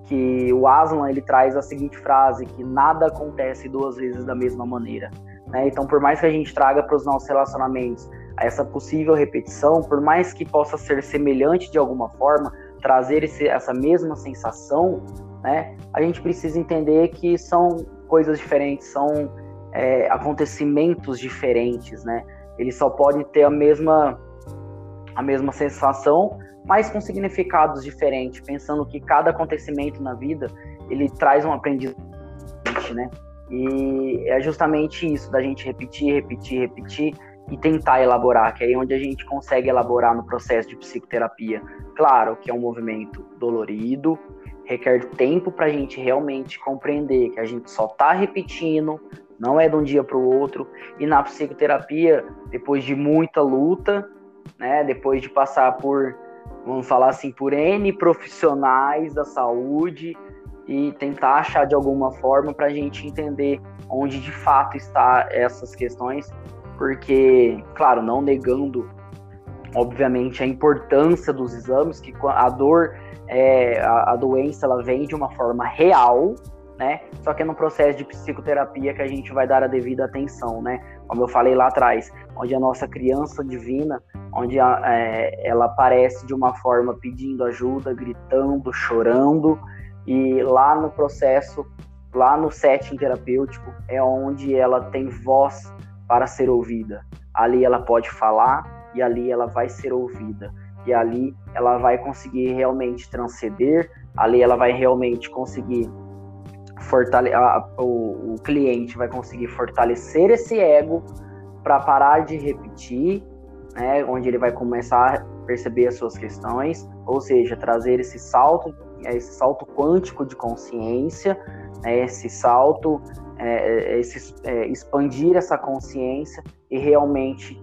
que o Aslan ele traz a seguinte frase que nada acontece duas vezes da mesma maneira. Né? Então, por mais que a gente traga para os nossos relacionamentos essa possível repetição, por mais que possa ser semelhante de alguma forma, trazer esse, essa mesma sensação, né? A gente precisa entender que são coisas diferentes, são é, acontecimentos diferentes, né? Eles só podem ter a mesma a mesma sensação, mas com significados diferentes, pensando que cada acontecimento na vida ele traz um aprendizado, né? E é justamente isso da gente repetir, repetir, repetir e tentar elaborar, que é aí onde a gente consegue elaborar no processo de psicoterapia. Claro que é um movimento dolorido, requer tempo para a gente realmente compreender que a gente só está repetindo, não é de um dia para o outro. E na psicoterapia, depois de muita luta, né, depois de passar por vamos falar assim, por N profissionais da saúde e tentar achar de alguma forma para a gente entender onde de fato está essas questões, porque, claro, não negando, obviamente, a importância dos exames, que a dor, é, a, a doença, ela vem de uma forma real, né? Só que é no processo de psicoterapia que a gente vai dar a devida atenção, né? Como eu falei lá atrás, onde a nossa criança divina, onde a, é, ela aparece de uma forma pedindo ajuda, gritando, chorando, e lá no processo, lá no setting terapêutico, é onde ela tem voz para ser ouvida. Ali ela pode falar e ali ela vai ser ouvida. E ali ela vai conseguir realmente transcender, ali ela vai realmente conseguir fortale a, o, o cliente vai conseguir fortalecer esse ego para parar de repetir, né, onde ele vai começar a perceber as suas questões, ou seja, trazer esse salto, esse salto quântico de consciência, né, esse salto, é, é esse, é, expandir essa consciência e realmente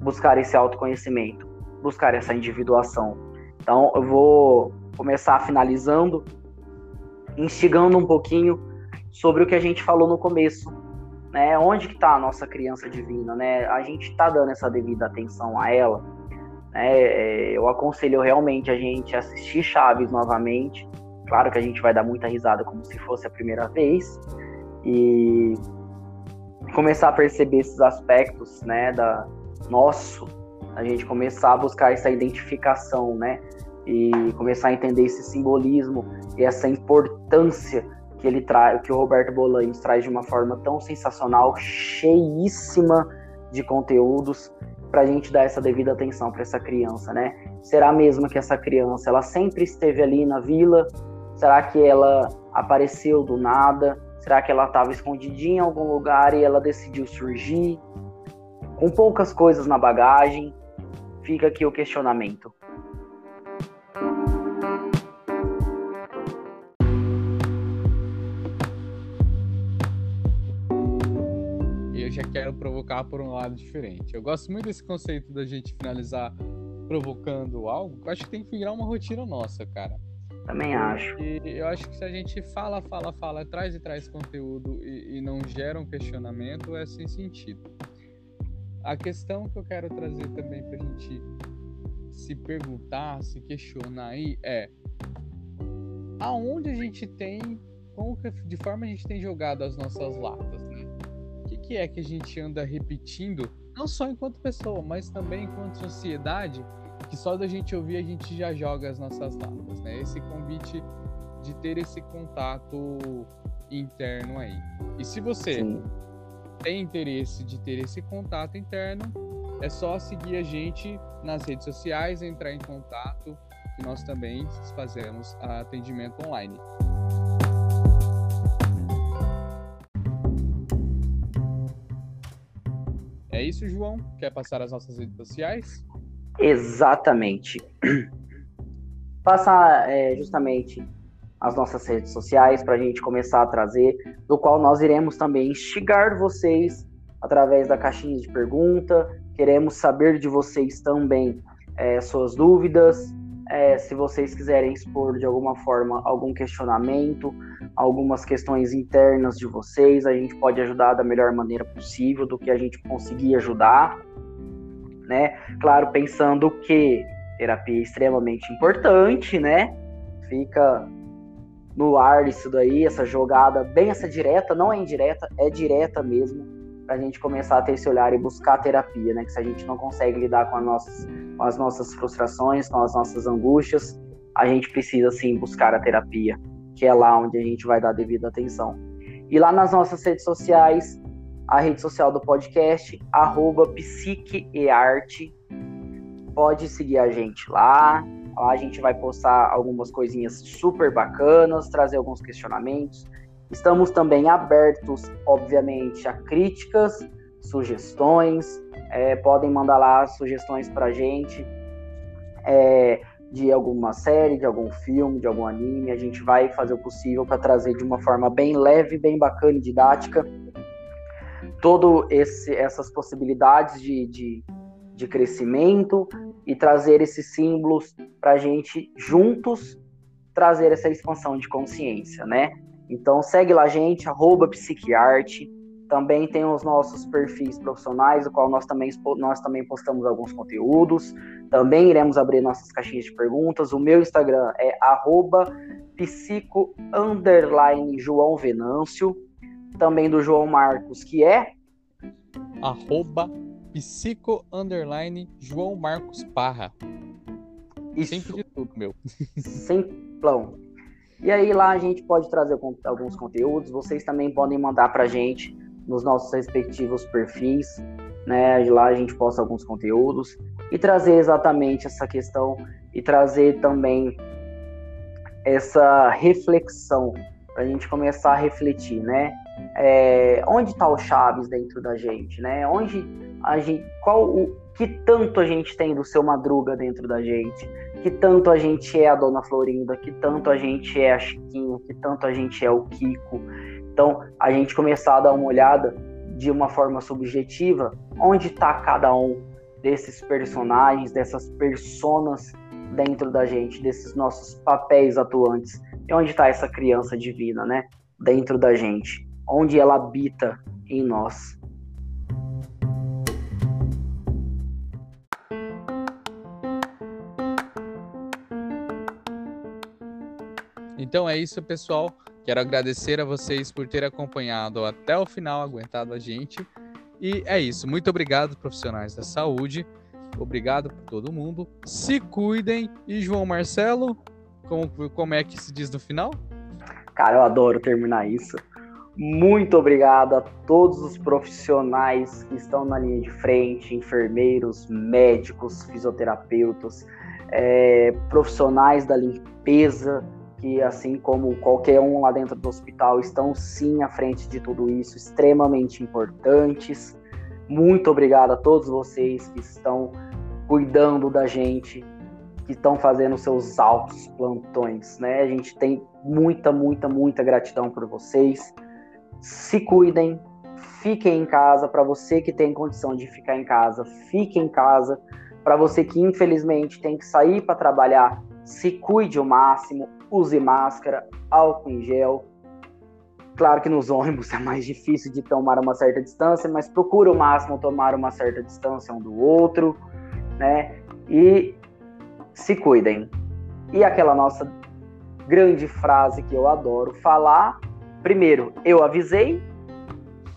buscar esse autoconhecimento, buscar essa individuação. Então, eu vou começar finalizando instigando um pouquinho sobre o que a gente falou no começo, né? Onde que está a nossa criança divina, né? A gente está dando essa devida atenção a ela, né? É, eu aconselho realmente a gente assistir Chaves novamente. Claro que a gente vai dar muita risada como se fosse a primeira vez e começar a perceber esses aspectos, né, da nosso, a gente começar a buscar essa identificação, né, e começar a entender esse simbolismo e essa importância que ele traz, que o Roberto Bolanhos traz de uma forma tão sensacional, cheíssima de conteúdos para a gente dar essa devida atenção para essa criança, né? Será mesmo que essa criança ela sempre esteve ali na vila? Será que ela apareceu do nada? Será que ela estava escondidinha em algum lugar e ela decidiu surgir? Com poucas coisas na bagagem, fica aqui o questionamento. Quero provocar por um lado diferente. Eu gosto muito desse conceito da gente finalizar provocando algo. Eu acho que tem que virar uma rotina nossa, cara. Também acho. E eu acho que se a gente fala, fala, fala, traz e traz conteúdo e, e não gera um questionamento, é sem sentido. A questão que eu quero trazer também pra gente se perguntar, se questionar aí é aonde a gente tem, como que, de forma a gente tem jogado as nossas latas, que, é que a gente anda repetindo, não só enquanto pessoa, mas também enquanto sociedade, que só da gente ouvir a gente já joga as nossas latas, né? Esse convite de ter esse contato interno aí. E se você Sim. tem interesse de ter esse contato interno, é só seguir a gente nas redes sociais, entrar em contato, que nós também fazemos atendimento online. É isso, João? Quer passar as nossas redes sociais? Exatamente. Passar é, justamente as nossas redes sociais para a gente começar a trazer, do qual nós iremos também instigar vocês através da caixinha de pergunta. Queremos saber de vocês também é, suas dúvidas, é, se vocês quiserem expor de alguma forma algum questionamento, algumas questões internas de vocês, a gente pode ajudar da melhor maneira possível, do que a gente conseguir ajudar né? Claro, pensando que terapia é extremamente importante, né? Fica no ar isso daí, essa jogada, bem essa direta, não é indireta, é direta mesmo, para a gente começar a ter esse olhar e buscar terapia, né? Que se a gente não consegue lidar com, nossas, com as nossas frustrações, com as nossas angústias, a gente precisa sim buscar a terapia, que é lá onde a gente vai dar devida atenção. E lá nas nossas redes sociais, a rede social do podcast, arroba psiquearte. Pode seguir a gente lá. Lá a gente vai postar algumas coisinhas super bacanas, trazer alguns questionamentos. Estamos também abertos, obviamente, a críticas, sugestões. É, podem mandar lá sugestões para a gente é, de alguma série, de algum filme, de algum anime. A gente vai fazer o possível para trazer de uma forma bem leve, bem bacana e didática todo esse essas possibilidades de, de, de crescimento e trazer esses símbolos para a gente juntos trazer essa expansão de consciência, né? Então segue lá a gente, arroba psiquiarte. Também tem os nossos perfis profissionais, o qual nós também, nós também postamos alguns conteúdos. Também iremos abrir nossas caixinhas de perguntas. O meu Instagram é arroba psico João Venâncio também do João Marcos, que é arroba psico João Marcos Parra. Isso. Sempre de tudo, meu. Simplão. E aí lá a gente pode trazer alguns conteúdos, vocês também podem mandar pra gente nos nossos respectivos perfis, né? Lá a gente posta alguns conteúdos e trazer exatamente essa questão e trazer também essa reflexão para a gente começar a refletir, né? é, onde está o Chaves dentro da gente, né? Onde a gente, qual o que tanto a gente tem do seu Madruga dentro da gente, que tanto a gente é a Dona Florinda, que tanto a gente é a Chiquinha, que tanto a gente é o Kiko. Então, a gente começar a dar uma olhada de uma forma subjetiva, onde está cada um desses personagens, dessas personas dentro da gente, desses nossos papéis atuantes, e onde está essa criança divina, né? Dentro da gente onde ela habita em nós. Então é isso, pessoal. Quero agradecer a vocês por terem acompanhado até o final, aguentado a gente. E é isso. Muito obrigado, profissionais da saúde. Obrigado por todo mundo. Se cuidem. E João Marcelo, como, como é que se diz no final? Cara, eu adoro terminar isso. Muito obrigado a todos os profissionais que estão na linha de frente, enfermeiros, médicos, fisioterapeutas, é, profissionais da limpeza, que assim como qualquer um lá dentro do hospital estão sim à frente de tudo isso, extremamente importantes. Muito obrigado a todos vocês que estão cuidando da gente, que estão fazendo seus altos plantões, né? A gente tem muita, muita, muita gratidão por vocês. Se cuidem, fiquem em casa. Para você que tem condição de ficar em casa, fique em casa. Para você que infelizmente tem que sair para trabalhar, se cuide o máximo, use máscara, álcool em gel. Claro que nos ônibus é mais difícil de tomar uma certa distância, mas procure o máximo tomar uma certa distância um do outro, né? E se cuidem. E aquela nossa grande frase que eu adoro falar: primeiro, eu avisei,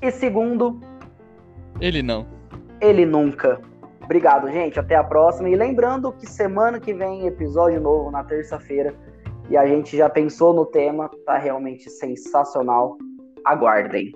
e segundo, ele não. Ele nunca. Obrigado, gente. Até a próxima. E lembrando que semana que vem, episódio novo na terça-feira. E a gente já pensou no tema, tá realmente sensacional. Aguardem.